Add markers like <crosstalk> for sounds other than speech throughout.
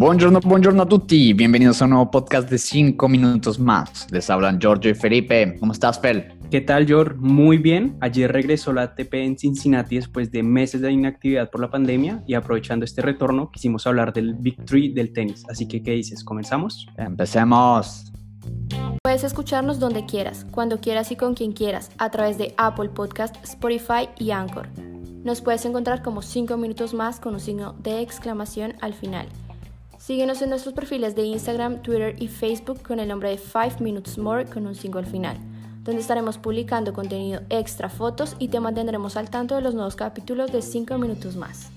Buongiorno, buongiorno a tutti. Bienvenidos a un nuevo podcast de 5 minutos más. Les hablan Giorgio y Felipe. ¿Cómo estás, Fel? ¿Qué tal, George? Muy bien. Ayer regresó la ATP en Cincinnati después de meses de inactividad por la pandemia y aprovechando este retorno quisimos hablar del Big Three del tenis. Así que, ¿qué dices? ¿Comenzamos? Empecemos. Puedes escucharnos donde quieras, cuando quieras y con quien quieras, a través de Apple Podcast, Spotify y Anchor. Nos puedes encontrar como 5 minutos más con un signo de exclamación al final. Síguenos en nuestros perfiles de Instagram, Twitter y Facebook con el nombre de 5 Minutes More con un signo al final, donde estaremos publicando contenido extra, fotos y te mantendremos al tanto de los nuevos capítulos de 5 minutos más.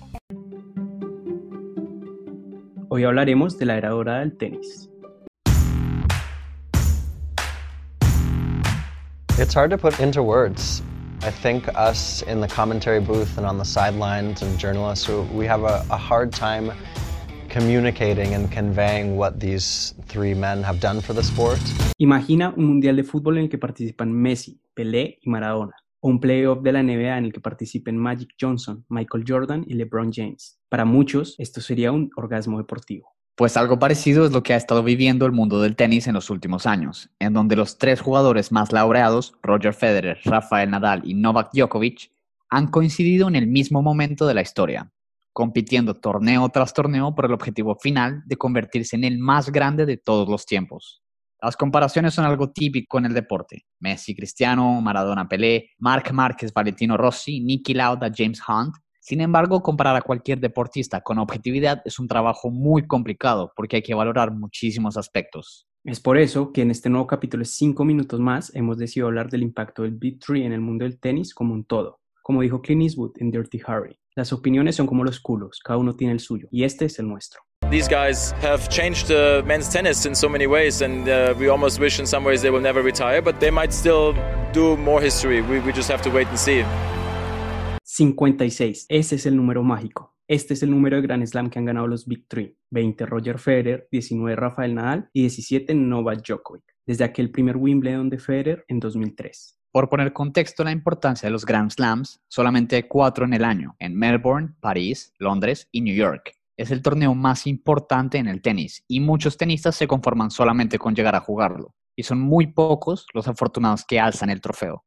Hoy hablaremos de la era dorada del tenis. It's hard to put into words. I think us in the commentary booth and on the sidelines and journalists, we have a, a hard time communicating and conveying what these three men have done for the sport. Imagina un mundial de fútbol en el que participan Messi, Pelé y Maradona, o un playoff de la NBA en el que participen Magic Johnson, Michael Jordan y LeBron James. Para muchos, esto sería un orgasmo deportivo. Pues algo parecido es lo que ha estado viviendo el mundo del tenis en los últimos años, en donde los tres jugadores más laureados, Roger Federer, Rafael Nadal y Novak Djokovic, han coincidido en el mismo momento de la historia, compitiendo torneo tras torneo por el objetivo final de convertirse en el más grande de todos los tiempos. Las comparaciones son algo típico en el deporte. Messi, Cristiano, Maradona, Pelé, Marc Márquez, Valentino Rossi, Nicky Lauda, James Hunt. Sin embargo, comparar a cualquier deportista con objetividad es un trabajo muy complicado porque hay que valorar muchísimos aspectos. Es por eso que en este nuevo capítulo de 5 minutos más hemos decidido hablar del impacto del Big Three en el mundo del tenis como un todo. Como dijo Clint Eastwood en Dirty Harry, las opiniones son como los culos, cada uno tiene el suyo, y este es el nuestro. These guys have changed uh, men's tennis in so many ways, and uh, we almost wish in some ways they will never retire, but they might still do more history. We, we just have to wait and see. 56, ese es el número mágico. Este es el número de Grand Slam que han ganado los Big Three. 20 Roger Federer, 19 Rafael Nadal y 17 Novak Djokovic, desde aquel primer Wimbledon de Federer en 2003. Por poner contexto la importancia de los Grand Slams, solamente hay cuatro en el año, en Melbourne, París, Londres y New York. Es el torneo más importante en el tenis y muchos tenistas se conforman solamente con llegar a jugarlo. Y son muy pocos los afortunados que alzan el trofeo.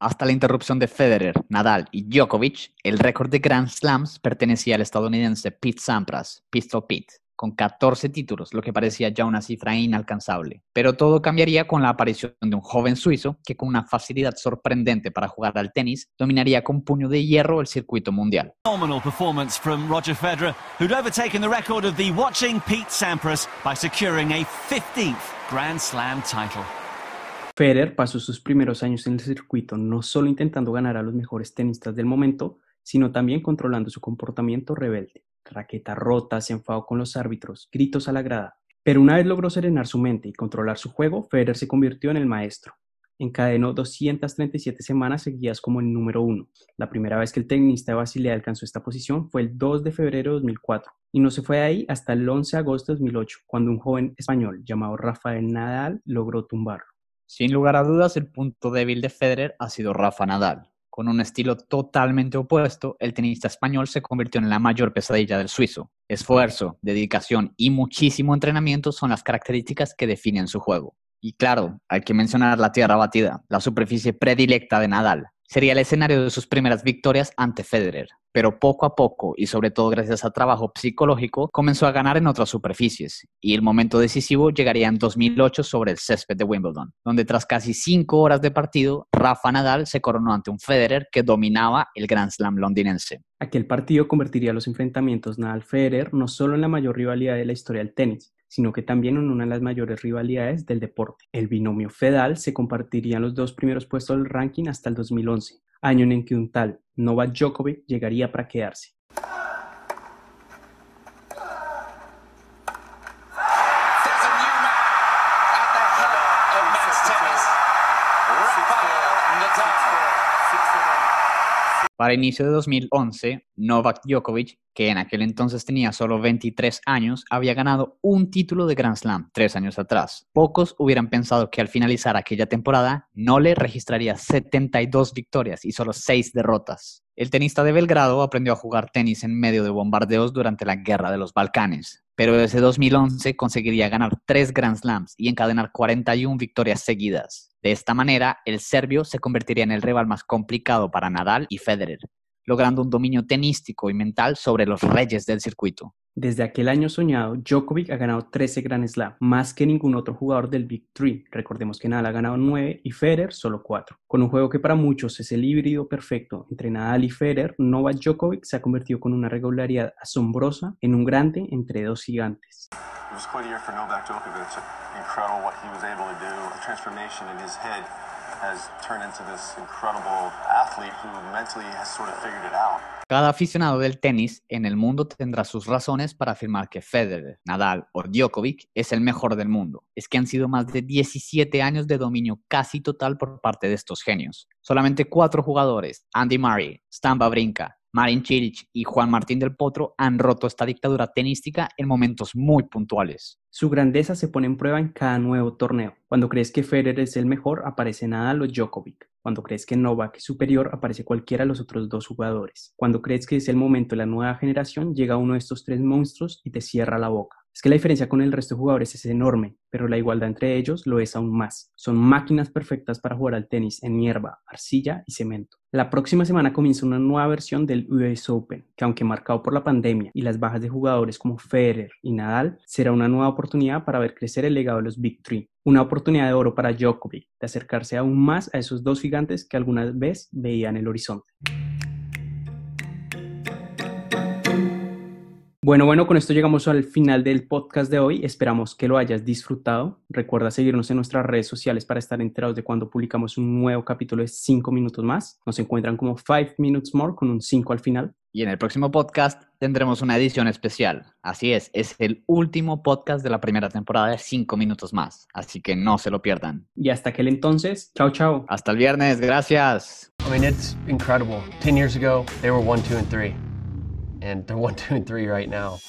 Hasta la interrupción de Federer, Nadal y Djokovic, el récord de Grand Slams pertenecía al estadounidense Pete Sampras, Pistol Pete con 14 títulos, lo que parecía ya una cifra inalcanzable. Pero todo cambiaría con la aparición de un joven suizo que con una facilidad sorprendente para jugar al tenis dominaría con puño de hierro el circuito mundial. Phenomenal performance from Roger Federer, who'd overtaken the record of the watching Pete Sampras by securing a 15th Grand Slam title. Federer pasó sus primeros años en el circuito no solo intentando ganar a los mejores tenistas del momento, sino también controlando su comportamiento rebelde raqueta rota, se enfadó con los árbitros, gritos a la grada. Pero una vez logró serenar su mente y controlar su juego, Federer se convirtió en el maestro. Encadenó 237 semanas seguidas como el número uno. La primera vez que el tenista de Basilea alcanzó esta posición fue el 2 de febrero de 2004 y no se fue de ahí hasta el 11 de agosto de 2008, cuando un joven español llamado Rafael Nadal logró tumbarlo. Sin lugar a dudas, el punto débil de Federer ha sido Rafa Nadal. Con un estilo totalmente opuesto, el tenista español se convirtió en la mayor pesadilla del suizo. Esfuerzo, dedicación y muchísimo entrenamiento son las características que definen su juego. Y claro, hay que mencionar la tierra batida, la superficie predilecta de Nadal. Sería el escenario de sus primeras victorias ante Federer, pero poco a poco y sobre todo gracias a trabajo psicológico comenzó a ganar en otras superficies y el momento decisivo llegaría en 2008 sobre el césped de Wimbledon, donde tras casi cinco horas de partido, Rafa Nadal se coronó ante un Federer que dominaba el Grand Slam londinense. Aquel partido convertiría los enfrentamientos Nadal-Federer no solo en la mayor rivalidad de la historia del tenis, sino que también en una de las mayores rivalidades del deporte. El binomio Fedal se compartirían los dos primeros puestos del ranking hasta el 2011, año en que un tal Novak Djokovic llegaría para quedarse. Para inicio de 2011, Novak Djokovic que en aquel entonces tenía solo 23 años, había ganado un título de Grand Slam tres años atrás. Pocos hubieran pensado que al finalizar aquella temporada, Nole registraría 72 victorias y solo 6 derrotas. El tenista de Belgrado aprendió a jugar tenis en medio de bombardeos durante la Guerra de los Balcanes, pero desde 2011 conseguiría ganar tres Grand Slams y encadenar 41 victorias seguidas. De esta manera, el serbio se convertiría en el rival más complicado para Nadal y Federer, logrando un dominio tenístico y mental sobre los reyes del circuito. Desde aquel año soñado, Djokovic ha ganado 13 Grand Slam, más que ningún otro jugador del Big Three. Recordemos que Nadal ha ganado 9 y Federer solo 4. Con un juego que para muchos es el híbrido perfecto entre Nadal y Federer, Novak Djokovic se ha convertido con una regularidad asombrosa en un grande entre dos gigantes. Cada aficionado del tenis en el mundo tendrá sus razones para afirmar que Federer, Nadal o Djokovic es el mejor del mundo. Es que han sido más de 17 años de dominio casi total por parte de estos genios. Solamente cuatro jugadores, Andy Murray, Stan Wawrinka, Marin Cilic y Juan Martín del Potro han roto esta dictadura tenística en momentos muy puntuales. Su grandeza se pone en prueba en cada nuevo torneo. Cuando crees que Federer es el mejor, aparece Nadal o Djokovic. Cuando crees que Novak es superior, aparece cualquiera de los otros dos jugadores. Cuando crees que es el momento de la nueva generación, llega uno de estos tres monstruos y te cierra la boca. Es que la diferencia con el resto de jugadores es enorme, pero la igualdad entre ellos lo es aún más. Son máquinas perfectas para jugar al tenis en hierba, arcilla y cemento. La próxima semana comienza una nueva versión del US Open, que aunque marcado por la pandemia y las bajas de jugadores como Federer y Nadal, será una nueva oportunidad para ver crecer el legado de los Big Three. Una oportunidad de oro para Djokovic, de acercarse aún más a esos dos gigantes que alguna vez veía en el horizonte. Bueno, bueno, con esto llegamos al final del podcast de hoy. Esperamos que lo hayas disfrutado. Recuerda seguirnos en nuestras redes sociales para estar enterados de cuando publicamos un nuevo capítulo de 5 minutos más. Nos encuentran como 5 Minutes More con un 5 al final. Y en el próximo podcast tendremos una edición especial. Así es, es el último podcast de la primera temporada de 5 minutos más. Así que no se lo pierdan. Y hasta aquel entonces, chao, chao. Hasta el viernes, gracias. I mean, it's incredible. 10 years ago, they were 1, 2, and 3. And they're one, <laughs> two, and three right now.